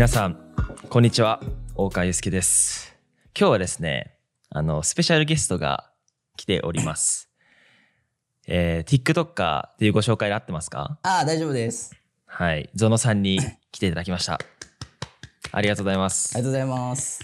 皆さんこんにちは。大川祐介です。今日はですねあのスペシャルゲストが来ております。えー、TikToker っていうご紹介で合ってますか？ああ、大丈夫です。はい。ゾノさんに来ていただきました。ありがとうございます。ありがとうございます。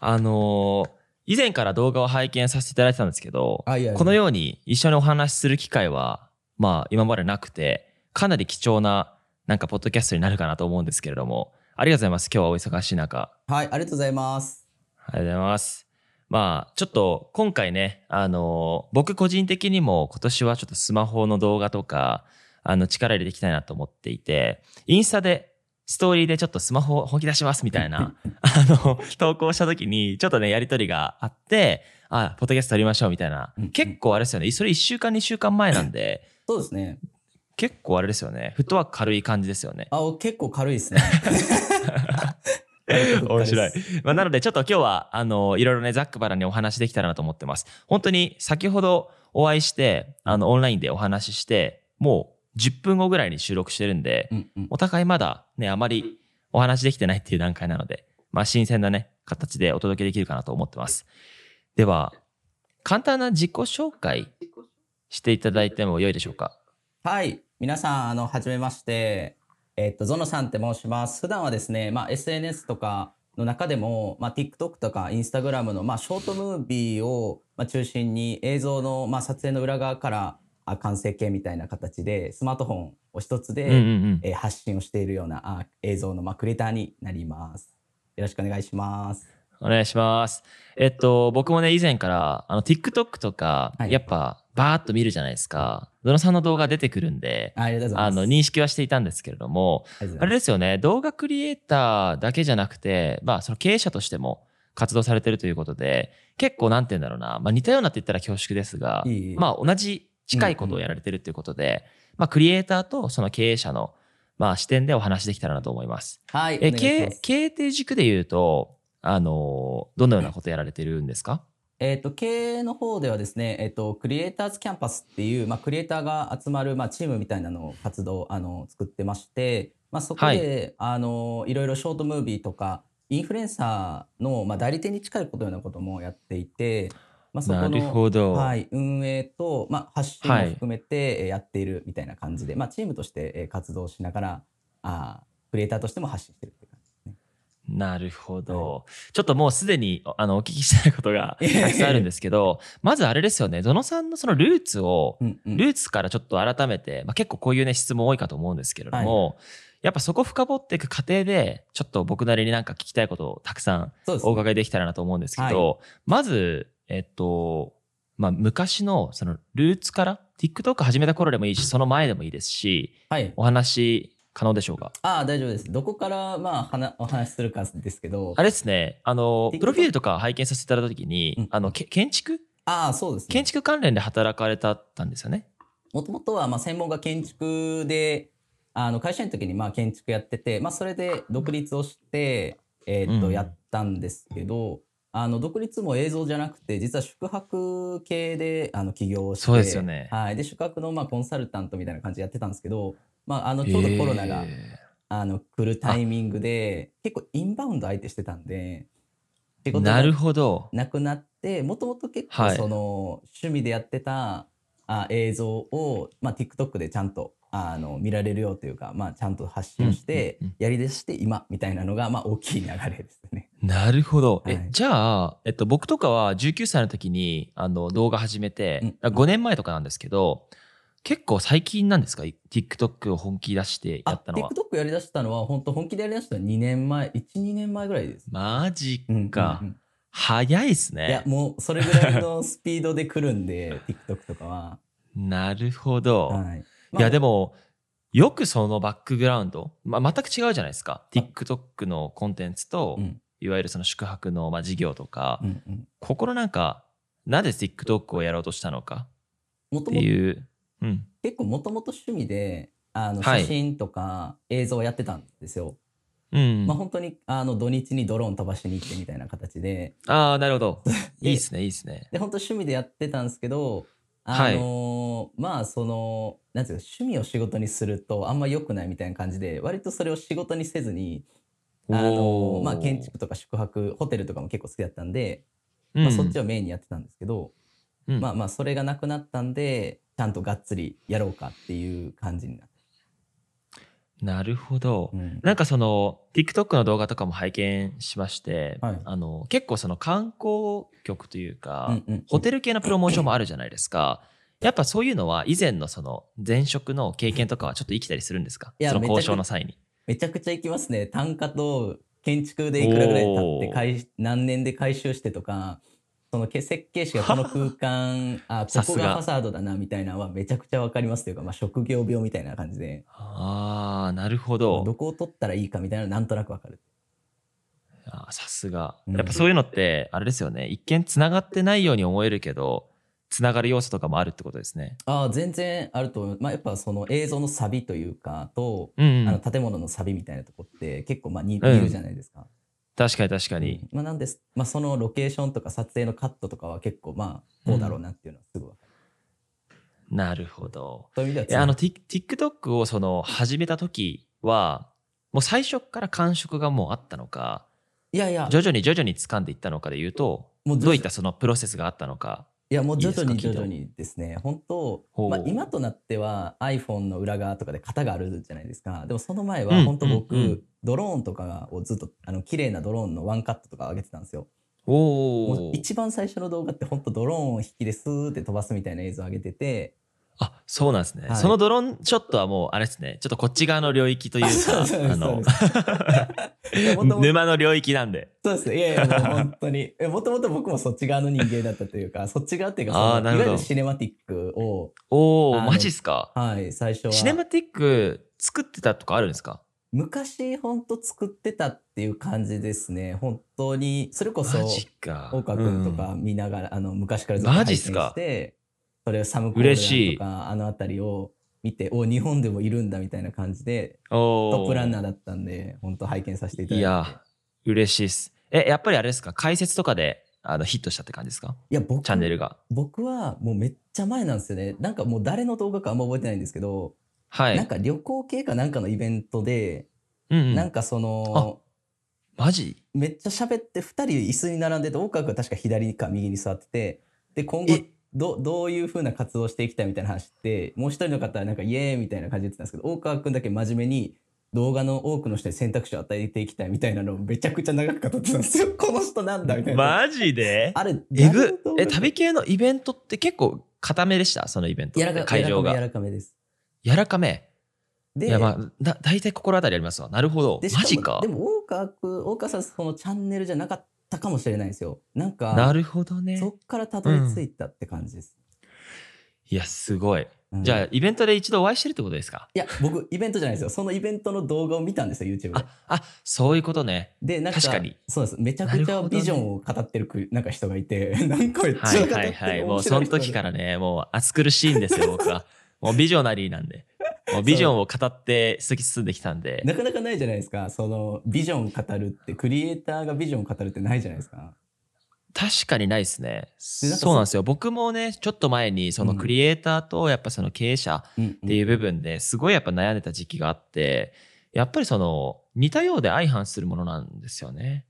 あのー以前から動画を拝見させていただいてたんですけどあいやいや。このように一緒にお話しする機会はまあ今までなくてかなり貴重ななんかポッドキャストになるかなと思うんですけれどもありがとうございます今日はお忙しい中はい、ありがとうございます。ありがとうございます。まあ、ちょっと今回ね、あの僕個人的にも今年はちょっとスマホの動画とか、あの、力入れていきたいなと思っていて、インスタで、ストーリーでちょっとスマホを本気出しますみたいな、あの、投稿した時に、ちょっとね、やりとりがあって、あ、ポッドキャスト撮りましょうみたいなうん。結構あれですよね。それ1週間、2週間前なんで、そうですね。結構あれですよね。フットワーク軽い感じですよね。あ、結構軽いですね。面白いで。まあ、なのでちょっと今日はあのいろいろねざっくばらんにお話できたらなと思ってます。本当に先ほどお会いしてあのオンラインでお話ししてもう10分後ぐらいに収録してるんで、うんうん。お互いまだねあまりお話できてないっていう段階なので、まあ、新鮮なね形でお届けできるかなと思ってます。では簡単な自己紹介していただいても良いでしょうか？はい、皆さん、あの、はじめまして。えっと、ゾノさんって申します。普段はですね、まあ、SNS とかの中でも、まあ、TikTok とか Instagram の、まあ、ショートムービーを、まあ、中心に映像の、まあ、撮影の裏側から、あ完成形みたいな形で、スマートフォンを一つで、うんうんうん。えー発信をしているようなあ映像の、まあ、クリエイターになります。よろしくお願いします。お願いします。えっと、僕もね、以前から、あの、TikTok とか、はいやっぱ、バーッと見るじゃないですか。ゾノさんの動画出てくるんで、あの、認識はしていたんですけれども、あれですよね、動画クリエイターだけじゃなくて、まあ、その経営者としても活動されてるということで、結構なんて言うんだろうな、まあ、似たようなって言ったら恐縮ですが、いいまあ、同じ近いことをやられてるということで、まあ、クリエイターとその経営者の、まあ、視点でお話できたらなと思います。はい。え、経営っていう軸で言うと、あの、どのようなことやられてるんですか？えっ、と、経営の方ではですね、えっ、と、クリエイターズキャンパスっていう、まあ、クリエイターが集まる、まあ、チームみたいなのを活動、あの、作ってまして、まあ、そこで、あの、いろいろショートムービーとか、インフルエンサーの、まあ、代理店に近いことようなこともやっていて、まあ、そこの、なるほど。はい、運営と、まあ、発信はい。も含めてえーやっているみたいな感じで、まあ、チームとしてえー活動しながらあークリエイターとしても発信してるなるほど。ちょっともうすでにあのお聞きしたいことが たくさんあるんですけど、まずあれですよね、ゾノさんのそのルーツを、うんうん。ルーツからちょっと改めて、まあ、結構こういうね質問多いかと思うんですけれども、やっぱそこ深掘っていく過程で、ちょっと僕なりになんか聞きたいことをたくさんお伺いできたらなと思うんですけど、まず、えっと、まあ、昔のそのルーツから TikTok 始めた頃でもいいし、その前でもいいですし、はい、お話可能でしょうか？ああ大丈夫です。どこから、まあ、はなお話しするかですけど。あれですね、あの、プロフィールとか拝見させていただいたときに、うん。あの、け建築？ああそうですね。建。築関連で働かれたったんですよね。もともとはまあ専門が建築であの会社員の時にまあ建築やってて、まあ、それで独立をして、えーっとうん。やったんですけど、あの独立も映像じゃなくて実は宿泊系であの起業をしてそうですよね。はい、で宿泊のまあコンサルタントみたいな感じでやってたんですけど、まあ、あのちょうどコロナが、えあの来るタイミングで結構インバウンド相手してたんで仕事がなるほど。なくなってもともと結はい構その趣味でやってた、あ映像を、まあ、TikTok でちゃんとあの見られるよというか、まあ、ちゃんと発信をしてうんうんうんやり出して今みたいなのが、まあ、大きい流れですね。なるほど。え、はいじゃあ、えっと、僕とかは19歳の時に、あの、動画始めて、うん5年前とかなんですけど、結構最近なんですか ?TikTok を本気出してやあったのは。TikTok やりだしたのは本当本気でやりだしたのは2年前12年前ぐらいです。マジうんうんか。うん早いっすいやね。もうそれぐらいのスピードで来るんで TikTok とかは。なるほど。はい、いやでももよくそのバックグラウンド、まあ、全く違うじゃないですか TikTok のコンテンツと、うんいわゆるその宿泊のまあ事業とか、うんうんここのなんかなぜ TikTok をやろうとしたのかっていう、うん、結構もともと趣味であのはい。写真とか映像をやってたんですよ。うん。まあ本当にあの土日にドローン飛ばしに行ってみたいな形で。ああなるほど。でいいっすねいいっすね。で本当趣味でやってたんですけどあのーまあそのなんていうか趣味を仕事にするとあんま良くないみたいな感じで割とそれを仕事にせずにあのまあ、建築とか宿泊ホテルとかも結構好きだったんで、うん。まあ、そっちをメインにやってたんですけど、うん。まあまあそれがなくなったんでちゃんとがっつりやろうかっていう感じになって、なるほど。うん。なんかその TikTok の動画とかも拝見しまして、はい。あの結構その観光局というか、うんうんホテル系のプロモーションもあるじゃないですか。やっぱそういうのは以前のその前職の経験とかはちょっと生きたりするんですか？その交渉の際に。めちゃくちゃ行きますね。単価と建築でいくらぐらい経って回何年で回収してとかそのけ設計士がこの空間 あここがファサードだなみたいなのはめちゃくちゃわかりますというか、まあ、職業病みたいな感じでああ、なるほどど。こを取ったらいいかみたいなのなんとなくわかるあーさすが。うんやっぱそういうのって、あれですよね。一見つながってないように思えるけど、つながる要素とかもあるってことですね。ああ全然あると思う、まあ、やっぱその映像のサビというかと、うん、うん。あの建物のサビみたいなとこって結構まあ似るじゃないですか。確かに確かに。まあ、なんです、まあ、そのロケーションとか撮影のカットとかは結構まあこうだろうなっていうのはすぐ分かる。なるほど。そういう意味でえあの TikTok をその始めた時は、もう最初から感触がもうあったのか、いやいや徐々に徐々に掴んでいったのかで言うと、もうどういったそのプロセスがあったのか。いやもう徐々に徐々にですね。本当まあ、今となっては iPhone の裏側とかで型があるじゃないですか。でもその前うんは本当僕、うんうん。ドローンとかをずっとあの綺麗なドローンのワンカットとか上げてたんですよ。おもうお。一番最初の動画って本当ドローンを引きでスーって飛ばすみたいな映像上げててあ、そうなんですね。はいそのドローンショットはもう、あれですね。ちょっとこっち側の領域というか、あの 沼の領域なんで。そうですね。いやいや、もう本当に。もともと僕もそっち側の人間だったというか、そっち側っていうか、いるほどわゆるシネマティックを、おお、マジっすか？はい、最初は。シネマティック作ってたとかあるんですか？昔、本当作ってたっていう感じですね。本当に、それこそ。大川君とか見ながら、あの、昔からずっとマ拝見ジっすか？して、それをサムコールとか、あのあたりを見て、お、日本でもいるんだみたいな感じで、トップランナーーだったんで、本当拝見させていただいて。いや、嬉しいっす。え、やっぱりあれですか？解説とかであのヒットしたって感じですか？いや、僕チャンネルが。僕はもうめっちゃ前なんですよね。なんかもう誰の動画かあんま覚えてないんですけど、はい。なんか旅行系かなんかのイベントで、うんうん、なんかその、マジ？めっちゃ喋って2人椅子に並んでて、大川君は確か左か右に座ってて、で、今後えどどういう風な活動をしていきたいみたいな話って、もう一人の方はなんかイエーイみたいな感じで言ってたんですけど、大川君だけ真面目に動画の多くの人に選択肢を与えていきたいみたいなのをめちゃくちゃ長く語ってたんですよ。この人なんだみたいな。マジで？あれ、えぐえ、旅系のイベントって結構固めでした？そのイベント会場柔が。らかめです。柔らかめ？で、いや、まあ、だ大体心当たりありますわ。なるほどマジかで。も大川君大川さんそのチャンネルじゃなかったかもしれないですよなんかなるほどねそ。っからたどり着いたって感じです、いや、すごい。うんじゃあ、イベントで一度お会いしてるってことですか？いや僕イベントじゃないですよそのイベントの動画を見たんですよ YouTube であ、あ、そういうことね。でなんか確かにそうですめちゃくちゃビジョンを語ってるくなんか人がいて なんかめっちゃはい語ってるはいはい。もうその時かららね、もう暑苦しいんですよ、僕は。もうビジョナリーなんで。もうビジョンを語って突き進んできたんで。なかなかないじゃないですかそのビジョン語るってクリエイターがビジョン語るってないじゃないですか確かにないですね。そうなんですよ。僕もね、ちょっと前にそのクリエイターとやっぱその経営者っっていう部分ですごいやっぱ悩んでた時期があって、やっぱりその似たようで相反するものなんですよね。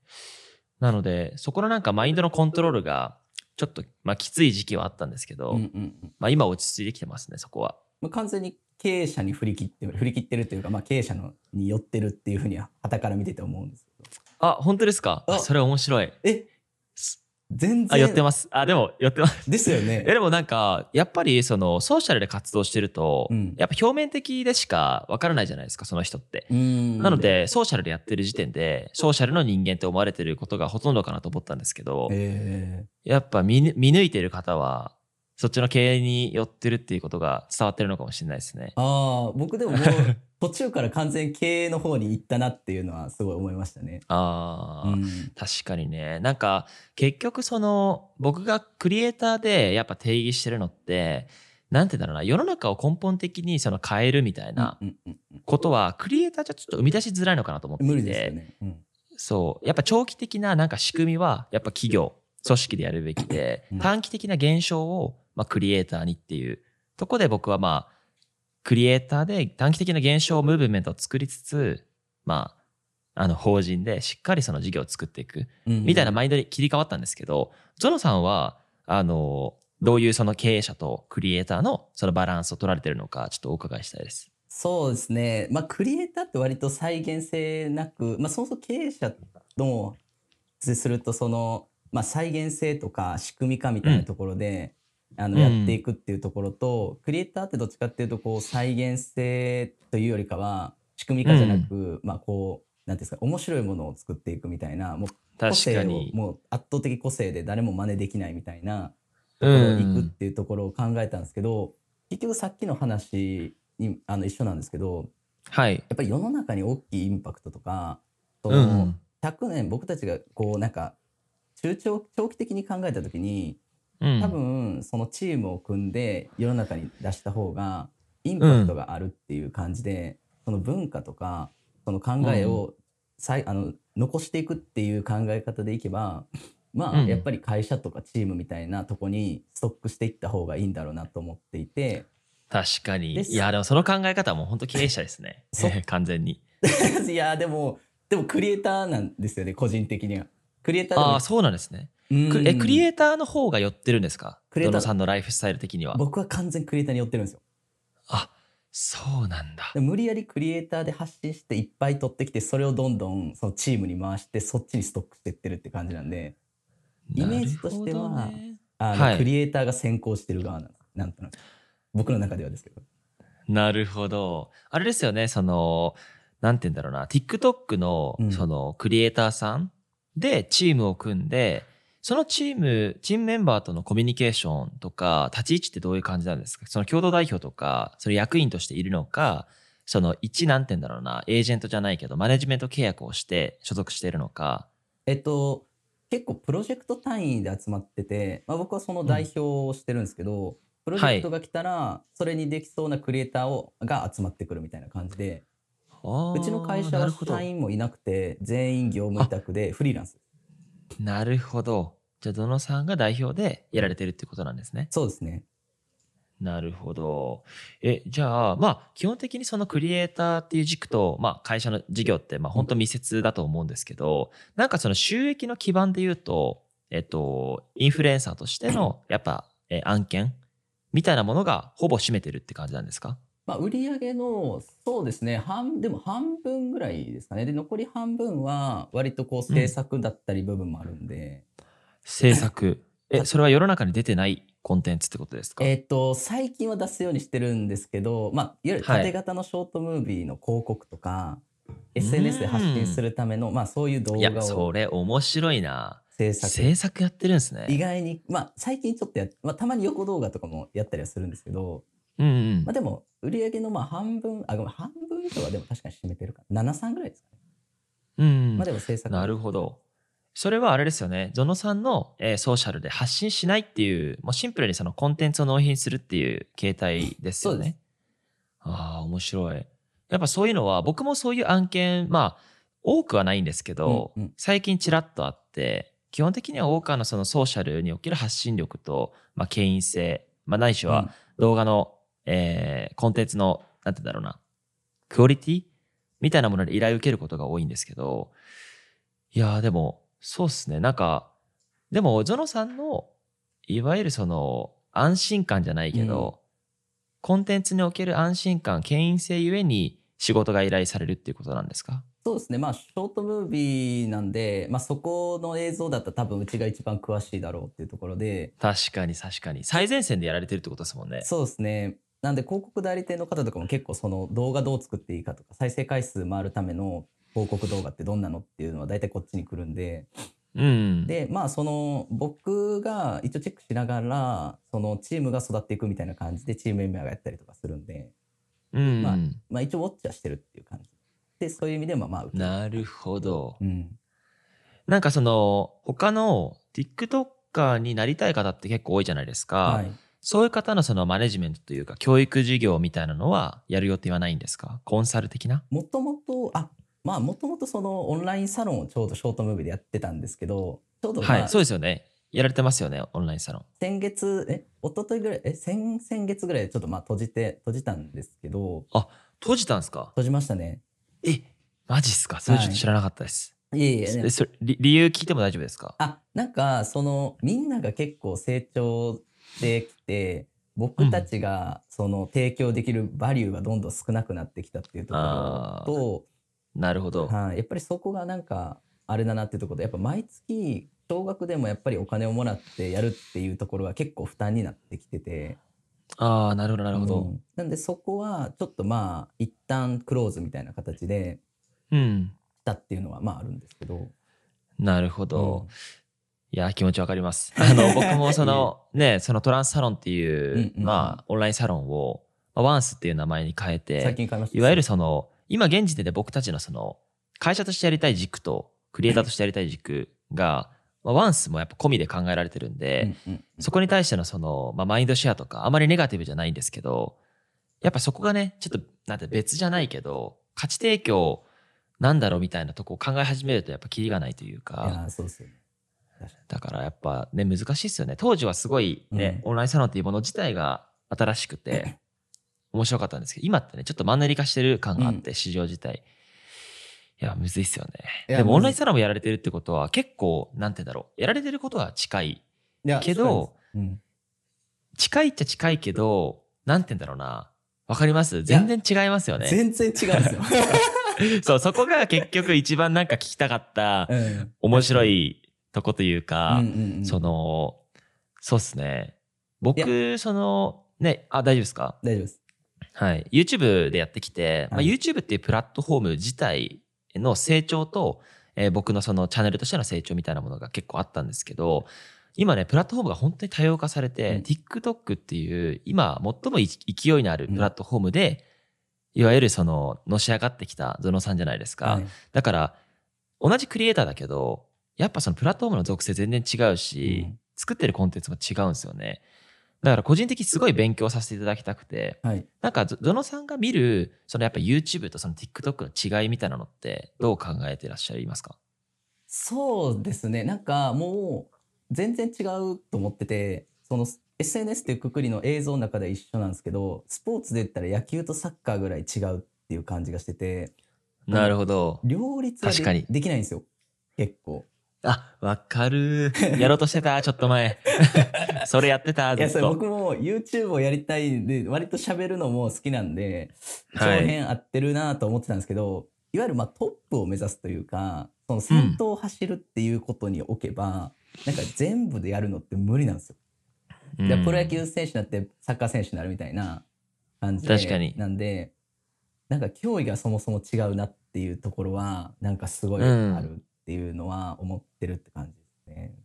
なので、そこのなんかマインドのコントロールがちょっとまあきつい時期はあったんですけど、うんうんうんまあ今落ち着いてきてますね、そこは。まあ、完全に経営者に振り切って振り切ってるというか、まあ、経営者のに寄ってるっていうふうには傍から見てて思うんですけどあ、本当ですか？それ面白い。えす全然あ、寄ってます。あ、でも寄ってます。ですよね え、でもなんか、やっぱりそのソーシャルで活動してると、うんやっぱ表面的でしかわからないじゃないですか、その人って。うんなので、ソーシャルでやってる時点で、ソーシャルの人間って思われてることがほとんどかなと思ったんですけど、えやっぱ見ぬ見抜いてる方は、そっちの経営に寄ってるっていうことが伝わってるのかもしれないですね。ー、ああ僕でももう 途中から完全に経営の方に行ったなっていうのはすごい思いましたね。ああ、うん確かにね。なんか、結局その、僕がクリエイターでやっぱ定義してるのって、なんてだろうな、世の中を根本的にその変えるみたいなことは、クリエイターじゃちょっと生み出しづらいのかなと思っていて。うん無理ですよね。うんそう。やっぱ長期的ななんか仕組みは、やっぱ企業、組織でやるべきでうん、短期的な現象を、まあ、クリエイターにっていうとこで僕はまあ、クリエイターで短期的な現象、ムーブメントを作りつつ、まあ、あの法人でしっかりその事業を作っていくみみたいなマインドに切り替わったんですけど、ゾノさんはあのどういうその経営者とクリエイターのそのバランスを取られてるのかちょっとお伺いしたいです。そうですね。まあ、クリエイターって割と再現性なく、まあ、そもそも経営者の、すると、その、まあ、再現性とか仕組み化みたいなところで、あの、うんやっていくっていうところと、クリエイターってどっちかっていうと、こう、再現性というよりかは、仕組み化じゃなく、まあ、こう、なんていうんですか、面白いものを作っていくみたいな、もう、個確性を。もう圧倒的個性で誰も真似できないみたいなところに行くっていうところを考えたんですけど、結局さっきの話にあの一緒なんですけどはい。やっぱり世の中に大きいインパクトとかその、うん。100年僕たちがこうなんか中長長期的に考えた時にうん。多分そのチームを組んで世の中に出した方がインパクトがあるっていう感じで、その文化とかその考えをさいあの残していくっていう考え方でいけばまあ、うんやっぱり会社とかチームみたいなとこにストックしていった方がいいんだろうなと思っていて確かに。いや、でもその考え方はもう本当経営者ですねそ。完全に。いやでもでもクリエイターなんですよね個人的には。クリエイターでも。ああ、そうなんですね。うん。くえ、クリエイターの方が寄ってるんですか？クリエイター。さんのライフスタイル的には。僕は完全クリエイターに寄ってるんですよ。あ、そうなんだ。で。無理やりクリエイターで発信していっぱい取ってきてそれをどんどんそのチームに回してそっちにストックしていってるって感じなんで。イメージとしてはねあの、はい。クリエイターが先行してる側ななんとなく僕の中ではですけど。なるほど。あれですよね、その、なんて言うんだろうな、TikTok のうん。そのクリエイターさんでチームを組んで、そのチーム、チームメンバーとのコミュニケーションとか、立ち位置ってどういう感じなんですか？その共同代表とか、それ役員としているのか、その一、なんて言うんだろうな、エージェントじゃないけど、マネジメント契約をして所属しているのか。えっと結構プロジェクト単位で集まってて、まあ、僕はその代表をしてるんですけど、プロジェクトが来たらそれにできそうなクリエイターをが集まってくるみたいな感じでううちの会社は社員もいなくて全員業務委託でフリーランスなるほど。じゃあ、どのさんが代表でやられてるってことなんですね。そうですねなるほど。え、じゃあ、まあ、基本的にそのクリエイターっていう軸と、まあ、会社の事業って、まあ、本当密接だと思うんですけど、なんかその収益の基盤で言うと、えっと、インフルエンサーとしての、やっぱ、え案件みたいなものがほぼ占めてるって感じなんですか？まあ、売上のそうですね半でも半分ぐらいですかね。で残り半分は割とこう制作だったり部分もあるんで、制作。え、それは世の中に出てないコンテンツってことですか？えっ、と最近は出すようにしてるんですけど、まあ、いわゆるはい。縦型のショートムービーの広告とか、SNS で発信するための、まあ、そういう動いや、画をそれ面白いな。制作。制作やってるんですね。意外に、まあ、最近ちょっとやっ、まあ、たまに横動画とかもやったりはするんですけど、うんうんまあ、。でも売上のまあ半分あごめん半分以上はでも確かに占めてるかな73ぐらいですかね、うんうんまあ、でも制作なるほど。それはあれですよね。ゾノさんの、えーソーシャルで発信しないっていう、もうシンプルにそのコンテンツを納品するっていう形態ですよそうでね。ああ、面白い。やっぱそういうのは、僕もそういう案件、まあ、多くはないんですけど、うんうん最近ちらっとあって、基本的には多くはのそのソーシャルにおける発信力と、まあ、権威性、まあ、ないしは動画の、えーコンテンツの、なんて言うんだろうな、クオリティみたいなもので依頼を受けることが多いんですけど、いやーでも、そうっすね。なんか、でも、ゾノさんの、いわゆるその、安心感じゃないけど、コンテンツにおける安心感、権威性ゆえに仕事が依頼されるっていうことなんですか？そうですねまあショートムービーなんで、まあ、そこの映像だったら多分うちが一番詳しいだろうっていうところで確かに確かに。最前線でやられてるってことですもんね。そうですねなんで広告代理店の方とかも結構その動画どう作っていいかとか再生回数回るための広告動画ってどんなのっていうのは大体こっちに来るんでうん。でまあその僕が一応チェックしながらそのチームが育っていくみたいな感じでチームメンバーがやったりとかするんで、うん。まあまあ、一応ウォッチはしてるっていう感じでそういう意味でもまあなるほど。うんなんかその、他の TikToker になりたい方って結構多いじゃないですか。はいそういう方のそのマネジメントというか、教育事業みたいなのはやる予定はないんですか？コンサル的な？もともとあまあもともとそのオンラインサロンをちょうどショートムービーでやってたんですけどちょうど、まあはい、そうですよね。やられてますよね、オンラインサロン。先月え一昨日ぐらいえ先々月ぐらいでちょっとまあ閉じて閉じたんですけど。閉じたんですか？閉じましたね。え、マジっすか？それちょっと知らなかったです。いえいえ、えそれ理理由聞いても大丈夫ですか？あ、なんか、その、みんなが結構成長きて、僕たちが、その、提供できるバリューがどんどん少なくなってきたっていうところと、なるほど。はい、やっぱりそこがなんか、あれだなっていうところで、やっぱ毎月、少額でもやっぱりお金をもらってやるっていうところが結構負担になってきてて、ああ、なるほど、なるほど。うん。なんでそこはちょっとまあ一旦クローズみたいな形でうたっていうのはまああるんですけど、なるほど。いや、気持ちわかります。あの、僕もその、ね、そのトランスサロンっていう、うんうんうん。まあ、オンラインサロンを、まあワンスっていう名前に変えて、いました。いわゆるその、今現時点で僕たちのその、会社としてやりたい軸と、クリエイターとしてやりたい軸が、まあ、ワンスもやっぱ込みで考えられてるんで、うんうんそこに対してのその、まあ、マインドシェアとか、あまりネガティブじゃないんですけど、やっぱそこがね、ちょっと、なんて別じゃないけど、価値提供なんだろうみたいなとこを考え始めるとやっぱキリがないというか、ーそうですよね。だからやっぱね、難しいですよね。当時はすごいね、オンラインサロンっていうもの自体が新しくて、面白かったんですけど、今ってね、ちょっとマンネリ化してる感があって、市場自体。いや、むずいっすよね。でもオンラインサロンもやられてるってことは、結構、なんて言うんだろう。やられてることは近い。けど、そうです近いっちゃ近いけど、なんて言うんだろうな。わかります？全然違いますようんね。全然違うんですよ。そう、そこが結局一番なんか聞きたかったうん面白いとこというか、うんうんうんその、そうっすね。僕、その、ね、あ、大丈夫ですか？大丈夫です。はい。YouTube でやってきて、まあ、はい YouTube っていうプラットフォーム自体の成長と、えー僕のそのチャンネルとしての成長みたいなものが結構あったんですけど、今ね、プラットフォームが本当に多様化されて、うん TikTok っていう、今最もい勢いのあるプラットフォームで、いわゆるその、のし上がってきたゾノさんじゃないですか。はいだから、同じクリエイターだけど、やっぱそのプラットフォームの属性全然違うし、うん作ってるコンテンツも違うんですよね。だから個人的にすごい勉強させていただきたくて、はい。なんかゾゾノさんが見る、そのやっぱ YouTube とその TikTok の違いみたいなのってどう考えてらっしゃいますか？そうですね。なんかもう全然違うと思ってて、その SNS っていうくくりの映像の中では一緒なんですけど、スポーツで言ったら野球とサッカーぐらい違うっていう感じがしてて、なるほど。両立がで確かにできないんですよ。結構。あ、わかる。やろうとしてた、ちょっと前。それやってた、ずっと。僕も YouTube をやりたいんで、割と喋るのも好きなんで、長はい編合ってるなと思ってたんですけど、い、わゆるまあトップを目指すというか、その先頭を走るっていうことにおけば、なんか全部でやるのって無理なんですよ。うんじゃあプロ野球選手になってサッカー選手になるみたいな感じで。確かになんで、なんか競技がそもそも違うなっていうところは、なんかすごいうんあるっていうのは思ってるって感じですね。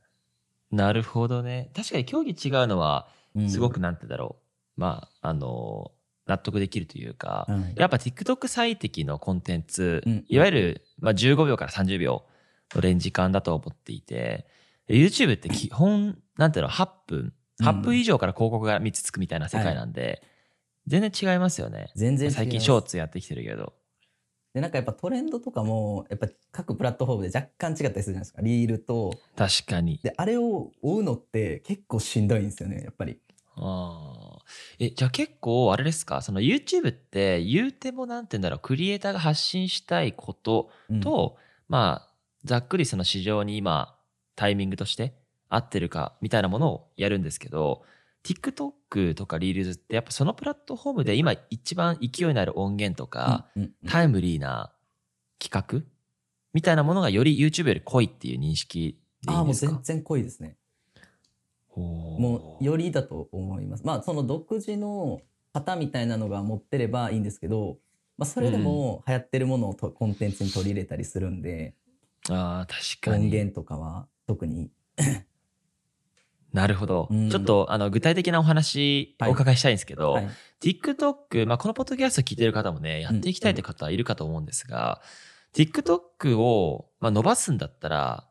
なるほどね。確かに競技違うのは、うんすごくなんてだろう。まあ、あの、納得できるというか、はいやっぱ TikTok 最適のコンテンツ、うんいわゆる、まあ、15秒から30秒のレンジ間だと思っていて、YouTube って基本、なんていうの、8分、8分以上から広告が3つつくみたいな世界なんで、全然違いますよね。全然最近ショーツやってきてるけど。で、なんかやっぱトレンドとかも、やっぱ各プラットフォームで若干違ったりするじゃないですか。リールと。確かに。で、あれを追うのって結構しんどいんですよね、やっぱり。ああ。え、じゃあ結構、あれですか、その YouTube って言うてもなんて言うんだろう、クリエイターが発信したいことうんと、まあ、ざっくりその市場に今、タイミングとして合ってるかみたいなものをやるんですけど、TikTok とか Reels ってやっぱそのプラットフォームで今一番勢いのある音源とか、タイムリーな企画みたいなものがより YouTube より濃いっていう認識でいああ、もう全然濃いですね。もうよりだと思います。まあその独自の型みたいなのが持ってればいいんですけど、まあ、それでも流行ってるものをとコンテンツに取り入れたりするんで、ああ、確かに。音源とかは特に。なるほど。うんちょっとあの具体的なお話はいお伺いしたいんですけど、はい TikTok、まあ、このポッドキャスト聞いてる方もね、やっていきたいという方いるかと思うんですが、TikTok を、まあ、伸ばすんだったら、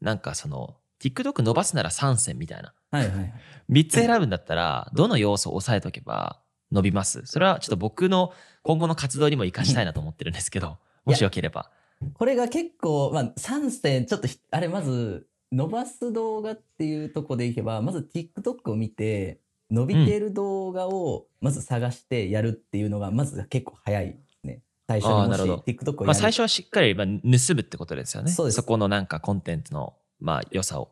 なんかその、TikTok 伸ばすなら3選みたいな。はいはいはい。3つ選ぶんだったら、どの要素を押さえとけば伸びます？それはちょっと僕の今後の活動にも活かしたいなと思ってるんですけど、もしよければ。これが結構、まあ、3選、ちょっとひ、あれ、まず、伸ばす動画っていうとこでいけば、まず TikTok を見て、伸びている動画をまず探してやるっていうのが、まず結構早いですね。最初にもし TikTok をやる、まあ最初はしっかりまあ盗むってことですよね。そうですこのなんかコンテンツのまあ良さを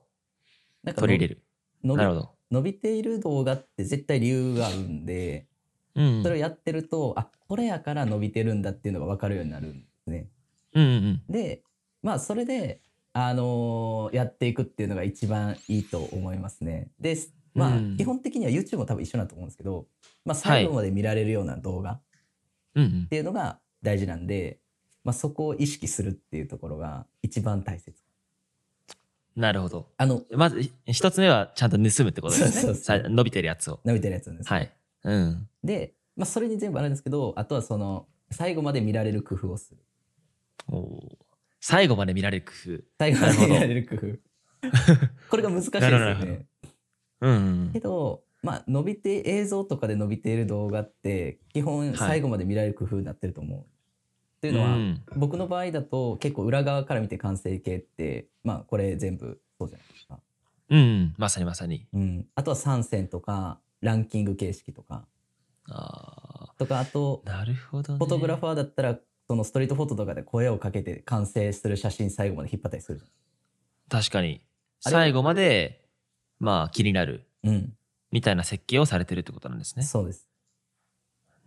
取り入れる。伸びなるほど。伸びている動画って絶対理由があるんで、うん。それをやってると、あこれやから伸びてるんだっていうのが分かるようになるんですね。うんうんでまあそれで、あのーやっていくっていうのが一番いいと思いますね。でまあ、うん基本的には YouTube も多分一緒だと思うんですけど、まあ、最後まで見られるような動画っ。ていうのが大事なんで、まあ、そこを意識するっていうところが一番大切。なるほど。あのまず一つ目はちゃんと盗むってことですね。そう伸びてるやつを。伸びてるやつなんですはい。うん。で、まあ、それに全部あるんですけどあとはその最後まで見られる工夫をする。おー最後まで見られる工夫。最後まで見られる工夫。これが難しいですよね。うんうんけ。ど、まあ、伸びて映像とかで伸びている動画って基本はい最後まで見られる工夫になってると思う。っていうのは、うん僕の場合だと結構裏側から見て完成形ってまあこれ全部そうじゃないですか。うんうん。まさにまさに。うん、あとは参戦とかランキング形式とかあとかあとあ。なるほどね。フォトグラファーだったらそのストリートフォトとかで声をかけて完成する写真最後まで引っ張ったりするじ確かに。最後まで、まあ気になる。うん、みたいな設計をされてるってことなんですね。そうです。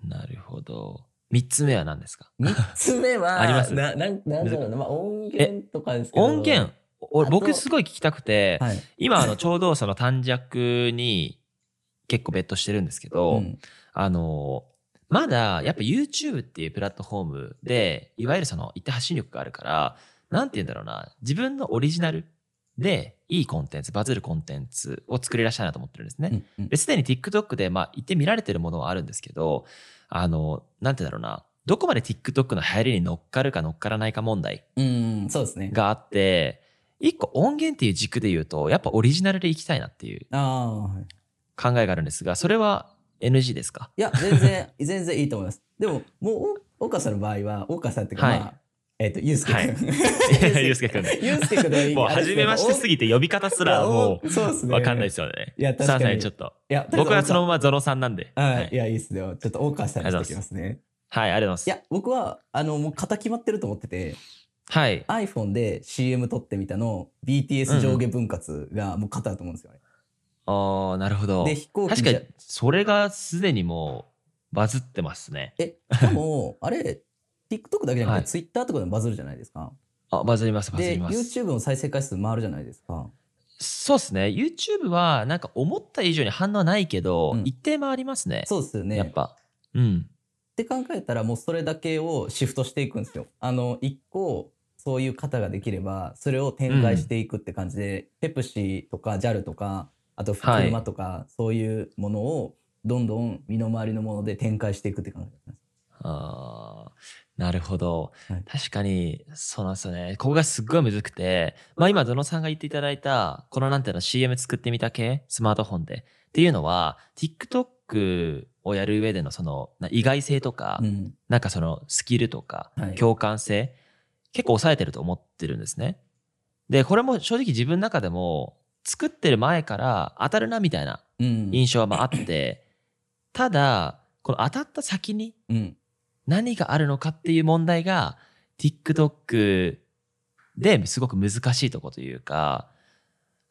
なるほど。三つ目は何ですか？三つ目は あります？ななんなんだろうな、まあ、音源とかですけど音源？俺あと僕すごい聞きたくて、はい、今あのちょうどその短尺に結構ベットしてるんですけど、うんあのまだやっぱ YouTube っていうプラットフォームでいわゆるその一定発信力があるからなんて言うんだろうな自分のオリジナルでいいコンテンツバズるコンテンツを作り出したいなと思ってるんですね。すでに TikTok で、まあ、一定見られてるものはあるんですけど、あの、なんて言うんだろうな、どこまで TikTok の流行りに乗っかるか乗っからないか問題。があって、一個音源っていう軸で言うと、やっぱオリジナルでいきたいなっていう。考えがあるんですが、それは NG ですか？いや、全然、全然いいと思います。でも、もう、お岡さんの場合は、岡さんっていうか、はいまあ、えっ、と、ゆうすけくん。はいゆうすけくんゆうすけくんでいいもう初めましてすぎて呼び方すらもう、そうですうね。わかんないですよね。いや、確かに。ちょっと。いや、僕はそのまままゾロさんなんで。はい、はいい、や、いいっすよ。ちょっと岡さんにしてきますね。はい、ありがとうございます。いや、僕は、あの、もう型決まってると思ってて、はい。iPhone で CM 撮ってみたの、BTS 上下分割がもう型だと思うんですよね。ああ、なるほど。で、飛行機確かに、それがすでにもうバズってますね。え、しかも、あれ、TikTok だけじゃなくて、はい Twitter とかでもバズるじゃないですか。あ、バズります、バズで、ります。YouTube の再生回数回るじゃないですか。そうですね。YouTube は、なんか思った以上に反応はないけど、うん一定もありますね。そうですよね。やっぱ。うん。って考えたらもうそれだけをシフトしていくんですよ。あの一個そういう方ができればそれを展開していくって感じで、ペプシとか JAL とかあとはい車とか、そういうものをどんどん身の回りのもので展開していくって感じです。あーなるほど、はい確かに、そうなんですよね。ここがすっごいむずくて、まあ今、ゾノさんが言っていただいた、このなんていうの CM 作ってみた系、スマートフォンで。っていうのは、TikTok をやる上でのそのな意外性とか、うん、なんかそのスキルとかはい共感性、結構抑えてると思ってるんですね。で、これも正直自分の中でも作ってる前から当たるなみたいなうん、印象はまああって、ただ、この当たった先にうん、何があるのかっていう問題が TikTok ですごく難しいとこというか、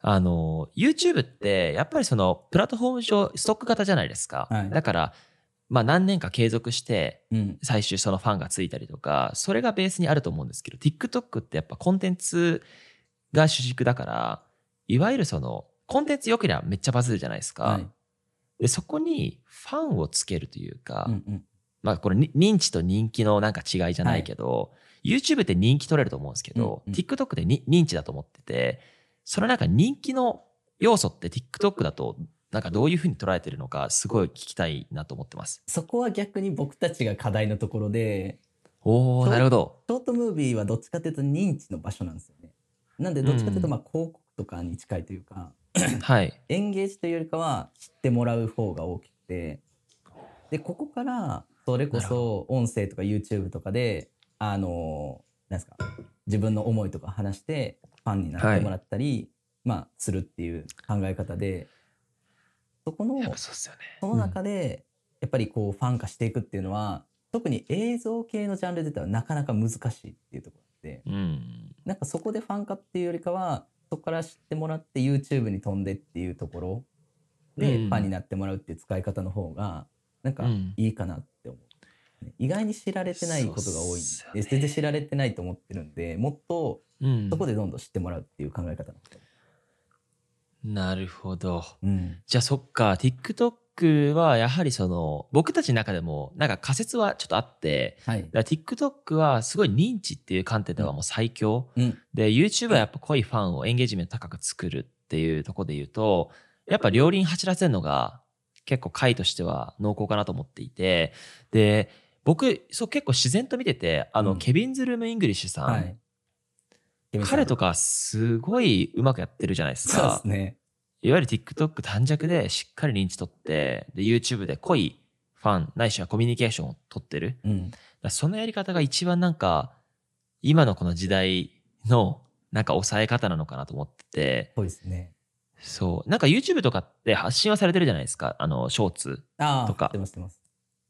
あの、YouTube ってやっぱりそのプラットフォーム上ストック型じゃないですか。はい。だから、まあ何年か継続してうん、最終そのファンがついたりとか、それがベースにあると思うんですけど、TikTok ってやっぱコンテンツが主軸だから、いわゆるそのコンテンツ良ければめっちゃバズるじゃないですか。はい、で、そこにファンをつけるというか、うん、うん、まあこれに認知と人気のなんか違いじゃないけど、YouTube って人気取れると思うんですけど、うんうん TikTok でに認知だと思ってて、そのなんか人気の要素って TikTok だとなんかどういうふうに捉えてるのかすごい聞きたいなと思ってます。そこは逆に僕たちが課題のところで、おなるほど。ショートムービーはどっちかというと認知の場所なんですよね。なんでどっちかというとうんまあ広告とかに近いというか、はい。エンゲージというよりかは知ってもらう方が大きくてでここからそれこそ音声とか YouTube とかであのなんですか自分の思いとか話してファンになってもらったり、まあするっていう考え方でそこのね。その中でやっぱりこうファン化していくっていうのは特に映像系のジャンルで言ったらなかなか難しいっていうところでうん。なんかそこでファン化っていうよりかはそこから知ってもらって YouTube に飛んでっていうところでうん。ファンになってもらうっていう使い方の方がなんかうん。いいかなって思う、ね意外に知られてないことが多いそうっすよね。全然知られてないと思ってるんでもっとうん。そこでどんどん知ってもらうっていう考え方の人、なるほど。うん、じゃあそっか、TikTok はやはりその、僕たちの中でもなんか仮説はちょっとあって、はい、だから TikTok はすごい認知っていう観点ではもう最強。うん。で、YouTube はやっぱ濃いファンをエンゲージメント高く作るっていうところで言うと、やっぱ両輪走らせるのが結構解としては濃厚かなと思っていて、で、僕、そう結構自然と見てて、あの、うん。 Kevin's Room English さん、はい。彼とかすごいうまくやってるじゃないですそうでか。すねいわゆる TikTok 短尺でしっかり認知取って、で、YouTube で濃いファン、ないしはコミュニケーションを取ってる。うんそのやり方が一番なんか、今のこの時代のなんか抑え方なのかなと思ってて、そうですねそう。なんか YouTube とかって発信はされてるじゃないですか。あの、ショーツ。ああとか知ってます知ってます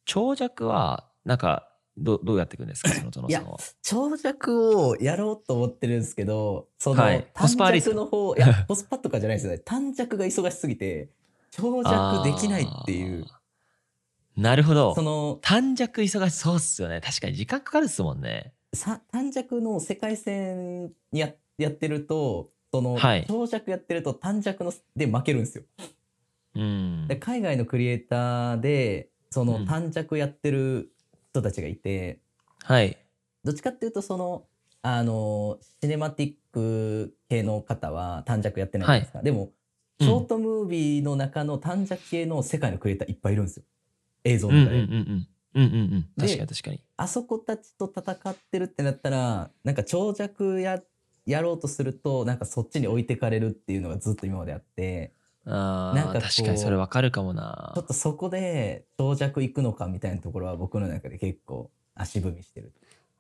長尺は、なんか、どどうやっていくんですか？その、そのいやさんは。長尺をやろうと思ってるんですけど、その、短尺の方、いや、コスパとかじゃないですよね。短尺が忙しすぎて、長尺できないっていう。なるほどそ。の、短尺忙しそうっすよね。確かに時間かかるっすもんね。さ短尺の世界戦ややってると、その、はい長尺やってると短尺ので負けるんですよ。うんで。海外のクリエイターで、そのうん短尺やってる人たちがいて、はい。どっちかっていうとそのあのシネマティック系の方は短尺やってないですか、でもうんショートムービーの中の短尺系の世界のクリエイターいっぱいいるんですよ映像うんうんの中で、うんうん。うんうんうん。で確かに確かに。あそこたちと戦ってるってなったらなんか長尺ややろうとするとなんかそっちに置いてかれるっていうのがずっと今まであってああ、なんか確かにそれわかるかもなちょ。っとそこで長尺いくのかみたいなところは僕の中で結構足踏みしてる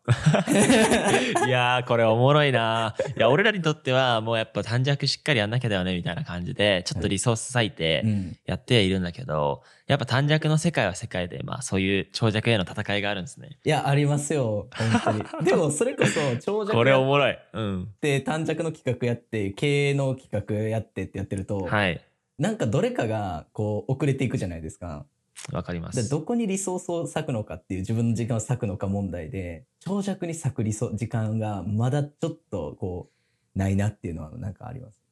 いやー、これおもろいな。いや、俺らにとってはもうやっぱ短尺しっかりやんなきゃだよねみたいな感じで、ちょっとリソース割いてうんやってはいるんだけど、やっぱ短尺の世界は世界で、まあそういう長尺への戦いがあるんですね。いやありますよ本当に でもそれこそ長尺これやおもろい。うん。で短尺の企画やって経営の企画やってってやってると、はい。なんかどれかがこう遅れていくじゃないですか。わかりま。ですどこにリソースを割くのかっていう自分の時間を割くのか問題で長尺に割くリソ時間がまだちょっとこうないなっていうのはなんかあります。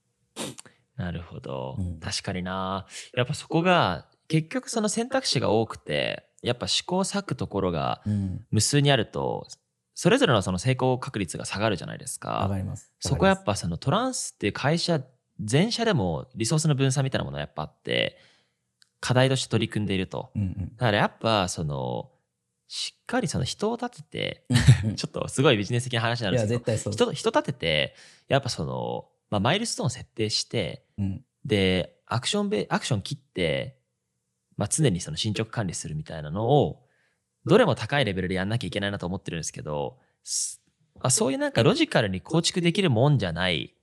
なるほど、うん確かにな。やっぱそこが、結局その選択肢が多くて、やっぱ試行錯くところがうん、無数にあると、それぞれのその成功確率が下がるじゃないですわかか。ります。そこはやっぱぱそのトランスっていう会社、全社でもリソースの分散みたいなものがやっぱあって、課題として取り組んでいると。うんうんだからやっぱその、しっかりその人を立てて、ちょっとすごいビジネス的な話になんですけど。人人立てて、やっぱその、まあ、マイルストーンを設定して、うんで、アクションベ、アクション切って、まあ、常にその進捗管理するみたいなのを、どれも高いレベルでやんなきゃいけないなと思ってるんですけど、すあそういうなんかロジカルに構築できるもんじゃない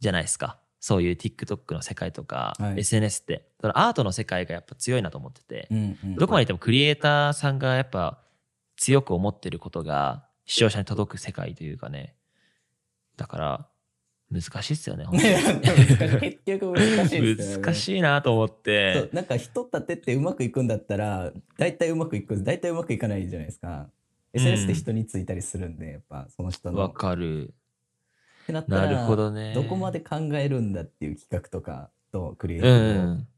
じゃないですか。そういう TikTok の世界とか、はい SNS って。そのアートの世界がやっぱ強いなと思ってて、うんうんどこまでいってもクリエイターさんがやっぱ強く思ってることが視聴者に届く世界というかね。だから、難しいっすよね、本当に結局難しいね。難しいなと思っそてう。なんか人立ててうまくいくんだったら大体うまくいく大体うまくいかないじゃないですか。SNS って人についたりするんでやっぱその人の。わっかる。てなったらなるほどね。どこまで考えるんだっていう企画とかとクリエイうティブを。ん。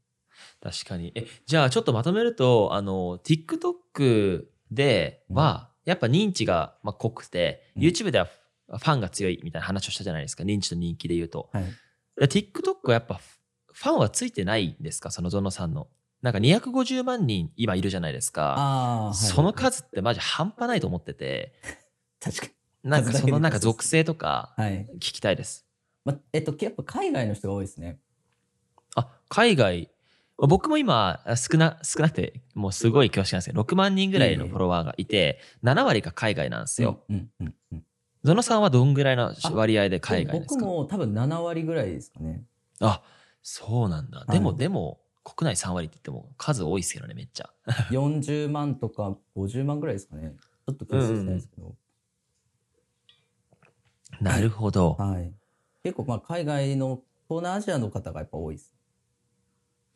確かに。え、じゃあちょっとまとめると、あの、TikTok では、やっぱ認知がまあ濃くて、うん YouTube ではファンが強いみたいな話をしたじゃないですか。認知と人気で言うと。はい。で TikTok はやっぱファンはついてないんですか？そのゾノさんの。なんか250万人今いるじゃないですか。その数ってマジ半端ないと思ってて、確かに。なんかそのなんか属性とかはい。聞きたいです。まえっとやっぱ海外の人が多いですね。あ、海外。僕も今、少な、少なくて、もうすごい恐縮なんですけど、6万人ぐらいのフォロワーがいて、7割が海外なんですよ。うんうんうん。ゾノさんはどんぐらいのあ割合で海外です僕かも多分7割ぐらいですかね。あ、そうなんだ。はいでも、でも、国内3割って言っても数多いですけどね、めっちゃ。40万とか50万ぐらいですかね。ちょっと計算してないですけど。なるほど。はい。結構まあ海外の東南アジアの方がやっぱ多いです。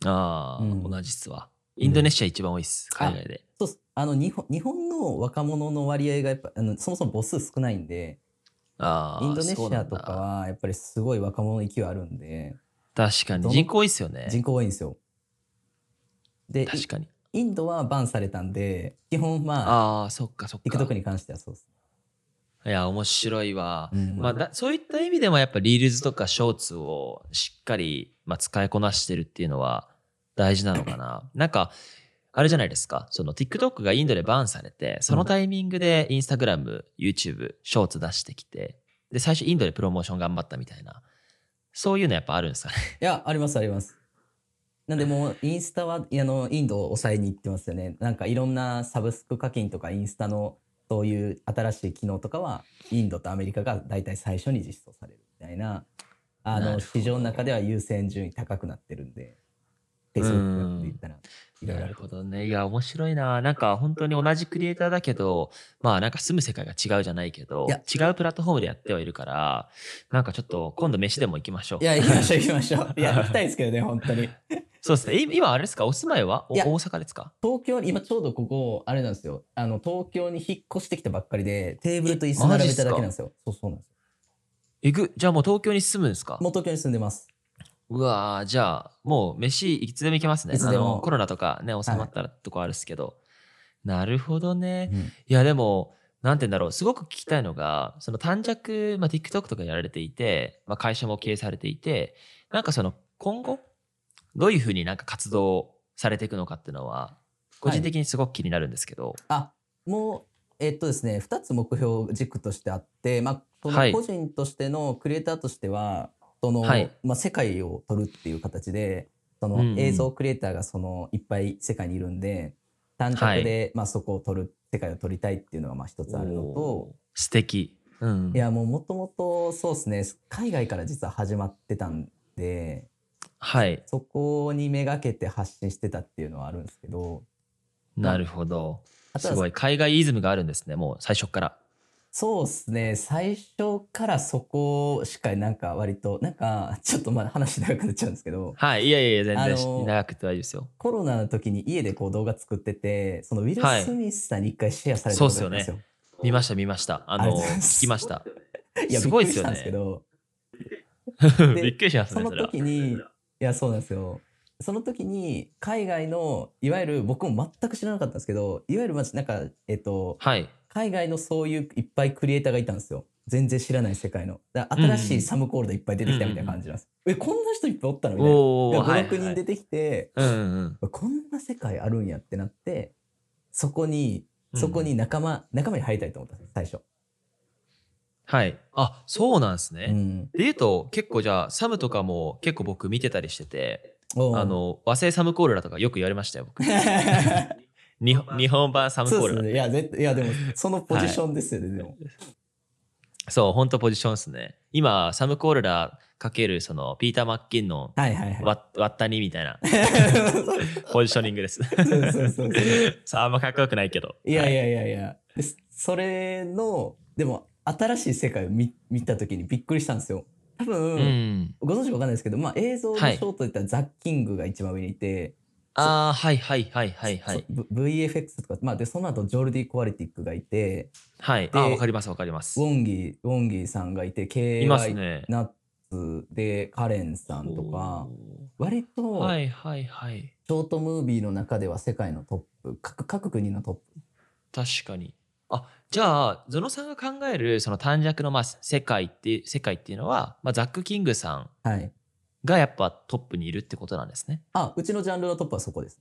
ああ、うん同じっすわ。インドネシア一番多いっす、あ海外で。そうあの日本日本の若者の割合がやっぱあのそもそも母数少ないんでああ、インドネシアとかはやっぱりすごい若者の勢いあるんで確かに。人口多いっすよね。人口多いんですよ。で確かに。イインドはバンされたんで基本まあああ、そっかそっか。TikTok に関してはそうです。いや、面白いわ。うんまあだ、そういった意味でもやっぱリールズとかショーツをしっかり、まあ、使いこなしてるっていうのは大事なのかな。なんか、あれじゃないですか。その TikTok がインドでバンされて、そのタイミングで Instagram、YouTube、ショーツ出してきて、で、最初インドでプロモーション頑張ったみたいな。そういうのやっぱあるんですかね。いやありますあります。なんでもうインスタはあのインドを抑えに行ってますよね。なんかいろんなサブスク課金とかインスタのそういう新しい機能とかはインドとアメリカが大体最初に実装されるみたいなあの市場の中では優先順位高くなってるんで Facebook って言ったらなるほどね。いや、面白いな。なんか本当に同じクリエイターだけど、まあなんか住む世界が違うじゃないけど違うプラットフォームでやってはいるから、なんかちょっと今度飯でも行きましょう。いや行きましょう行きましょう。いや行きたいですけどね本当に。そうですね。い今あれですか？お住まいは？大阪ですか？東京に今ちょうどここあれなんですよ。あの東京に引っ越してきたばっかりでテーブルと椅子並べただけなんですよ。そうそうなんですよ。えぐ、じゃあもう東京に住むんですか？もう東京に住んでますうわーじゃあもう飯いつでも行けますね。いつでもコロナとかね、収まったらとこあるっすけど。なるほどね。うんいやでも、なんて言うんだろう、すごく聞きたいのが、その短尺、まあ、TikTok とかやられていて、まあ、会社も経営されていて、なんかその今後、どういうふうになんか活動されていくのかっていうのは、個人的にすごく気になるんですけど。あもうえっとですね2つ目標軸としてあって、まあ、個人としてのクリエイターとしては、そのはいまあ、世界を撮るっていう形でそうんうんの映像クリエイターがそのいっぱい世界にいるんで短尺で、まあ、そこを撮る世界を撮りたいっていうのがまあ一つあるのと素敵。うん。いやもうもともとそうですね海外から実は始まってたんではい。そこにめがけて発信してたっていうのはあるんですけどなるほど。すごい。海外イズムがあるんですね、もう最初から。そうですね最初からそこしかなんか割となんかちょっとまあ話長くなっちゃうんですけどはい。いやいや全然、あのー長くて大丈夫ですよ。コロナの時に家でこう動画作っててそのウィル・はいスミスさんに一回シェアされたそうっすよねことがあったんですよ。見ました、見ました。あの、あ 聞きました。いやすごいっすよねびっくりしたんですけど びっくりしますね、その。時にいやそうなんですよその時に海外のいわゆる僕も全く知らなかったんですけどいわゆるまじなんかえっとはい。海外のそういういっぱいクリエイターがいたんですよ。全然知らない世界の。新しいサムコールドいっぱい出てきたみたいな感じなんです、えこんな人いっぱいおったのみたいな。おー、はい、56人出てきて、うんうん。こんな世界あるんやってなってそこにそこに仲間、仲間に入りたいと思ったんです最初、はい。あ、そうなんですね。うん、で言うと、結構じゃあ、サムとかも結構僕見てたりしてて、あの、和製サムコールラとかよく言われましたよ、僕。日本日本版サムコールね。いやいやでもそのポジションですよね、でも。そう、本当ポジションですね。今、サムコールラかける、その、ピーター・マッキンのはいはいはい。わ割ったにみたいな。ポジショニングです。そうそうそうそう。さあ、あんまかっこよくないけど。いやい。やいやいや。でそれのでも新しい世界を見見た時にびっくりしたんですよ。多分、はいうん。ご存知かわかんないですけど、まあ、映像のシはい。ョートで言ったらザッキングが一番上にいて、ああ、はいはいはいはいはい。VFX とか、まあ、でその後ジョルディ・コアリティックがいてはい。でああ、わかりますわかりますウ。ォンギーウォンギーさんがいています KY ね。ナッツでカレンさんとか割とはいはいはい。ショートムービーの中では世界のトップ各各国のトップ確かに。あじゃあ、ゾノさんが考えるその短尺のまあ世界って世界っていうのは、まあ、ザック・キングさんはいがやっぱトップにいるってことなんですね。あうちのジャンルのトップはそこです、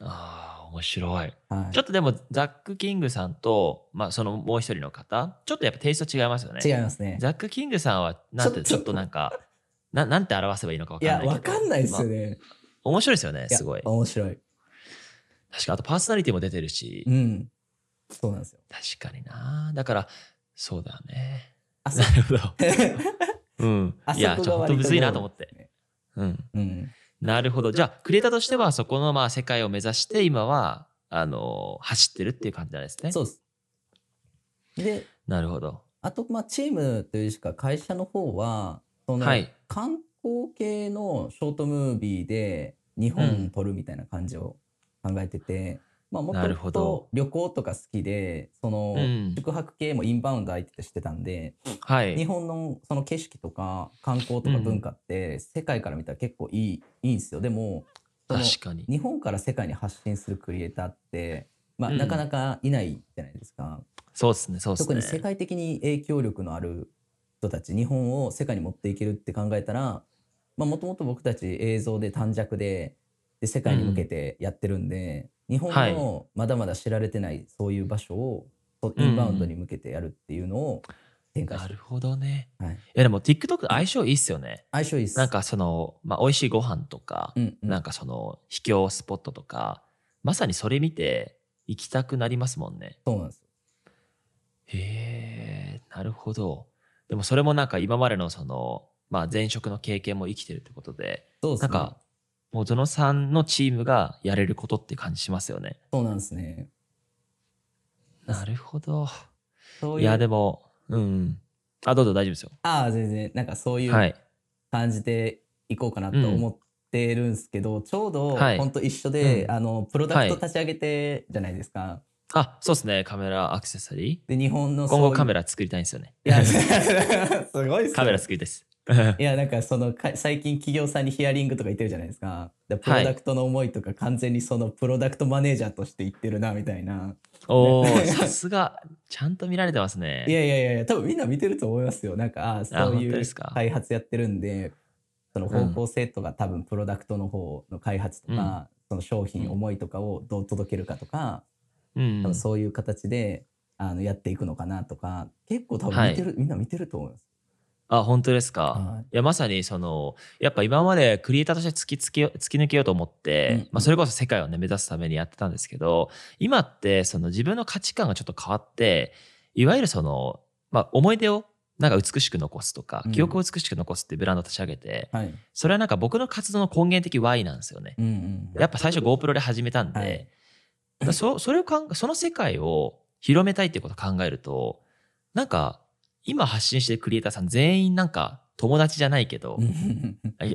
ああ、面白い。はい、ちょっとでも、ザック・キングさんと、まあ、そのもう一人の方、ちょっとやっぱテイスト違いますよね。違いますねザック・キングさんは、なんて、ちょっとなんか、ななんて表せばいいのか分いやかんないけど。わかんないですよまあね、面白いですよね、いやすごい。面白い確か、あとパーソナリティも出てるし、うんそうなんですよ確かにな。だから、そうだよね。なるほど。うん。いや、ちょっとむずいなと思って。ねうん。うんなるほど。じゃあ、クリエイターとしては、そこのまあ世界を目指して、今は、あの、走ってるっていう感じなんですね。そうです。で、なるほど。あと、まあ、チームというしか会社の方は、その、はい観光系のショートムービーで日本撮るみたいな感じを考えてて、まあ、もとなるほどもと旅行とか好きで、その、うん宿泊系もインバウンド相手としてたんで、はい。日本のその景色とか観光とか文化って世界から見たら結構いい、いいんですよ。でも、確かに。日本から世界に発信するクリエイターって、まあ、うんなかなかいないじゃないですか。そうですね、そうですね。特に世界的に影響力のある人たち日本を世界に持っていけるって考えたらもともと僕たち映像で短尺でで世界に向けてやってるんで、日本はいのまだまだ知られてないそういう場所をインバウンドに向けてやるっていうのを展開してる、なるほどね。はい、いや、でも TikTok 相性いいっすよね。相性いいっすなんかその、まあ、美味しいご飯とか、うんうんなんかその、秘境スポットとか、まさにそれ見て行きたくなりますもんね。そうなんですへえ、なるほど。でもそれもなんか今までのその、まあ前職の経験も生きてるってことで、そうですねなんか、もうゾノさんのチームがやれることって感じしますよね。そうなんですねなるほど。そういういや、でも、うん。あ、どうぞ大丈夫ですよ。ああ全然なんかそういうはい。感じでいこうかなと思ってるんですけど、ちょうどはい本当一緒で、うんあのプロダクトはい立ち上げてじゃないですか。あ、そうですね。カメラアクセサリで日本のー。今後カメララ作りたいんですよね。いや すごいっすねカメラ作りたいです。いやなんかそのか最近企業さんにヒアリングとか言ってるじゃないですか。でプロダクトの思いとか完全にそのプロダクトマネージャーとして言ってるなみたいな。おー、さすが。ちゃんと見られてますね。いやいやいや多分みんな見てると思いますよ。なんかあそう本いう開発やってるんでその方向性とか、多分プロダクトの方の開発とか、その商品思いとかをどう届けるかとか。うん多分そういう形であのやっていくのかなとか結構多分はい見てる、みんな見てると思います。あ、本当ですか？はいいや、まさにその、やっぱ今までクリエイターとして突き突き突き抜けようと思って、うんまあ、それこそ世界をね、目指すためにやってたんですけど、今ってその自分の価値観がちょっと変わって、いわゆるその、まあ、思い出をなんか美しく残すとか、うん記憶を美しく残すっていうブランドを立ち上げて、はい。それはなんか僕の活動の根源的 Y なんですよね。うんうん。やっぱ最初 GoPro で始めたんで、はいそそれをかんその世界を広めたいっていうことを考えると、なんか今発信してるクリエイターさん全員なんか友達じゃないけど、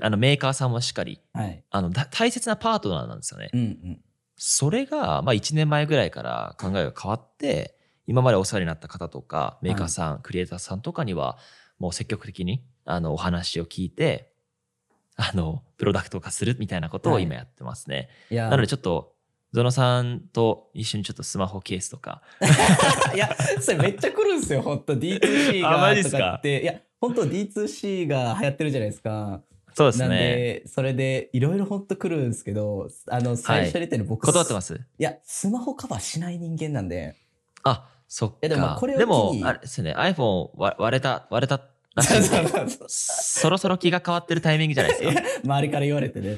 あのメーカーさんもしっかり、はい。あのだ大切なパートナーなんですよね。うんうん。それが、まあ1年前ぐらいから考えが変わって、今までお世話になった方とか、メーカーさん、クリエイターさんとかには、もう積極的に、あの、お話を聞いて、あの、プロダクト化するみたいなことを今やってますね。いや、なのでちょっと、ゾノさんと一緒にちょっとスマホケースとか。いや、それめっちゃ来るんですよ、本当 D2C あマがとかかって。いや、本当 D2C が流行ってるじゃないですか。なんそうですね。で、それでいろいろ本当来るんですけど、あの、最初に言ったように僕、断ってます？いや、スマホカバーしない人間なんで。あ、そっか。でもまあこれをでもあれですね、iPhone わ割れた、割れたそろそろ気が変わってるタイミングじゃないですか？周りから言われてね。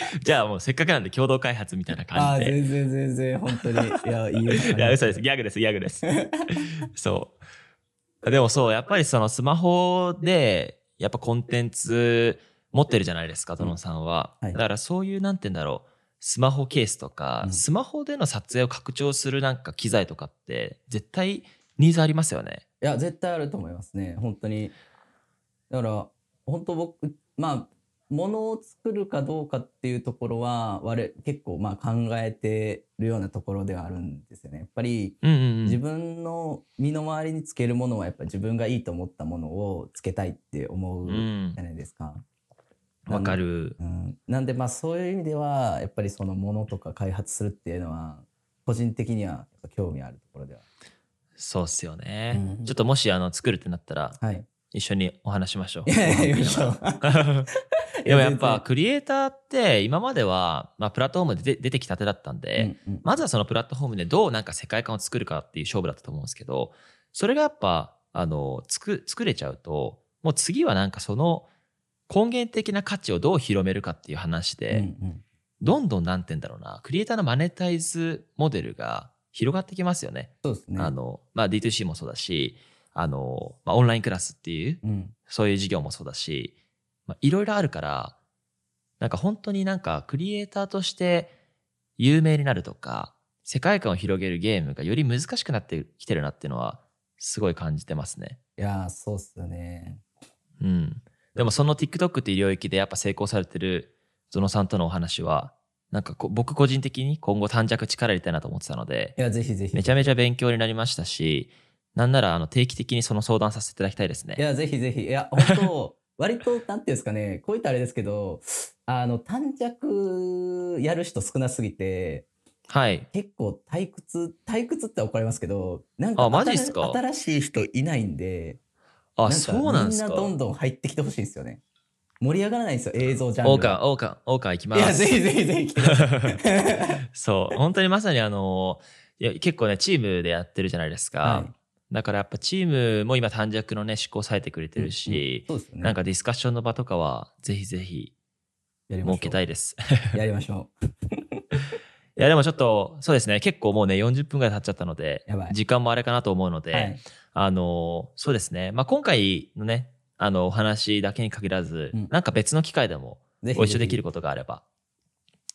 じゃあもうせっかくなんで共同開発みたいなああ、感じで。全然全然、本当に。いや、いいよ。いや、嘘です。ギャグです、ギャグです。そう。でもそう、やっぱりそのスマホで、やっぱコンテンツ持ってるじゃないですか、ドノンさんは。はいだからそういう、なんて言うんだろう、スマホケースとか、うんスマホでの撮影を拡張するなんか機材とかって、絶対ニーズありますよね。いや、絶対あると思いますね。本当に。だから、本当僕、まあ、ものを作るかどうかっていうところは、我結構まあ考えてるようなところではあるんですよね。やっぱり、うんうんうん。自分の身の回りにつけるものはやっぱ自分がいいと思ったものをつけたいって思うじうんゃないですか。わかる。うん、なんでまあそういう意味ではやっぱりそのものとか開発するっていうのは個人的には興味あるところでは。そうっすよね。うんちょっともしあの作るってなったら、はい。一緒にお話しましょう。いやいややりましょうでもやっぱクリエイターって今までは、まあ、プラットフォームで出出てきたてだったんで、うんうんまずはそのプラットフォームでどうなんか世界観を作るかっていう勝負だったと思うんですけどそれがやっぱあの作作れちゃうともう次はなんかその根源的な価値をどう広めるかっていう話で、うんうんどんどんなんて言うんだろうなクリエイターのマネタイズモデルが広がってきますよね。そうですね。あのまあ、D2C もそうだしあの、まあ、オンラインクラスっていううん、そういう事業もそうだし、まあ、いろいろあるから、なんか本当になんかクリエイターとして有名になるとか、世界観を広げるゲームがより難しくなってきてるなっていうのは、すごい感じてますね。いやー、そうっすよね。うん。でもその TikTok っていう領域でやっぱ成功されてるゾノさんとのお話は、なんかこ僕個人的に今後短尺力入れたいなと思ってたのでい、や、ぜひぜひ。めちゃめちゃ勉強になりましたし、なんならあの定期的にその相談させていただきたいですね。いや、ぜひぜひ。いや、本当 割と、なんていうんですかね、こういったあれですけど、あの、短尺やる人少なすぎて、はい。結構退屈、退屈って怒られますけど、なんかあマジっすか？新しい人いないんで、あ、かそうなんですか？みんなどんどん入ってきてほしいんですよね。盛り上がらないんですよ、映像ジャンルが。オーカー、オーカー、オーカー行きまいや、す。ぜひぜひぜひ。そう、本当にまさにあの、いや結構ね、チームでやってるじゃないですか。はいだからやっぱチームも今短尺のね、思考されてくれてるし、そうですよね。なんかディスカッションの場とかは、ぜひぜひ設けたいです。やりましょう。いや、でもちょっと、そうですね、結構もうね、40分ぐらい経っちゃったのでやば、い時間もあれかなと思うので、はい。あの、そうですね、まあ、今回のね、あの、お話だけに限らず、うんなんか別の機会でもご一緒できることがあれば、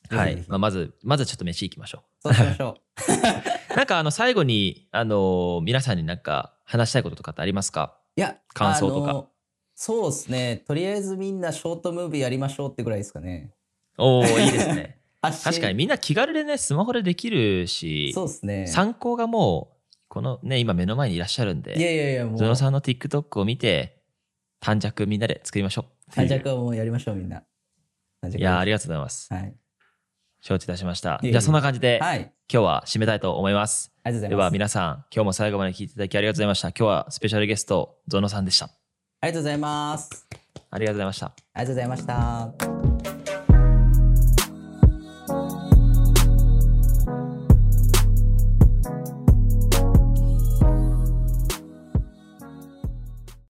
ぜひぜひ。はいまあ、まず、まずちょっと飯行きましょそうしましょう。う。なんかあの、最後に、あの、皆さんになんか話したいこととかってありますか？いや、感想とかそうですね。とりあえずみんなショートムービーやりましょうってぐらいですかね。おー、いいですね。発信確かにみんな気軽でね、スマホでできるし、そうですね。参考がもう、このね、今目の前にいらっしゃるんいで、やいやいや、もう。ゾノさんの TikTok を見て、短尺みんなで作りましょう。短尺はもうやりましょう、みんな。短尺いやーありががとうございます。はい。承知いたしました。じゃあそんな感じで、はい。あり今日は締めたいと思います。がとうございます。では皆さん、今日も最後まで聞いていただきありがとうございました。今日はスペシャルゲスト、ゾノさんでした。ありがとうございます。ありがとうございました。ありがとうございました。